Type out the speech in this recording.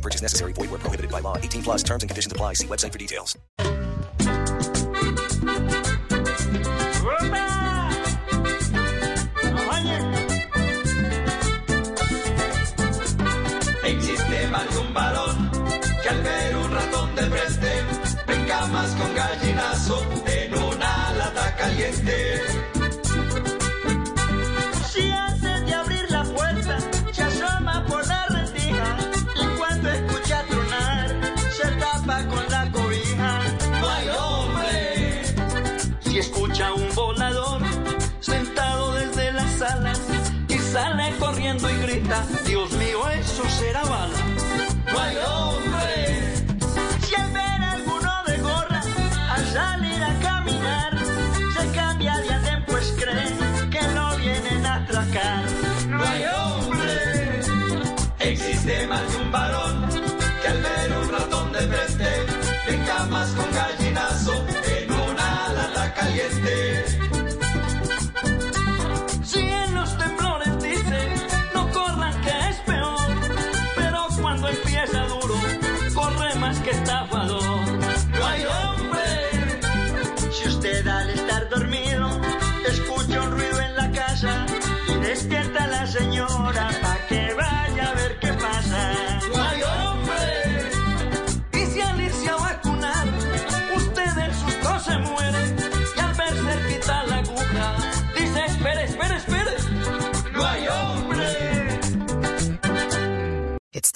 Purchase necessary. Void where prohibited by law. 18 plus terms and conditions apply. See website for details. Existe más un varón que al ver un ratón de frente brinca más con gallinazo en una lata caliente. Será bala. ¡No hay hombre! Si al ver a alguno de gorra al salir a caminar se cambia de andén pues cree que lo vienen a atracar. Cuando empieza duro, corre más que estafador. ¡No hay hombre! Si usted al estar dormido, escucha un ruido en la casa y despierta a la señora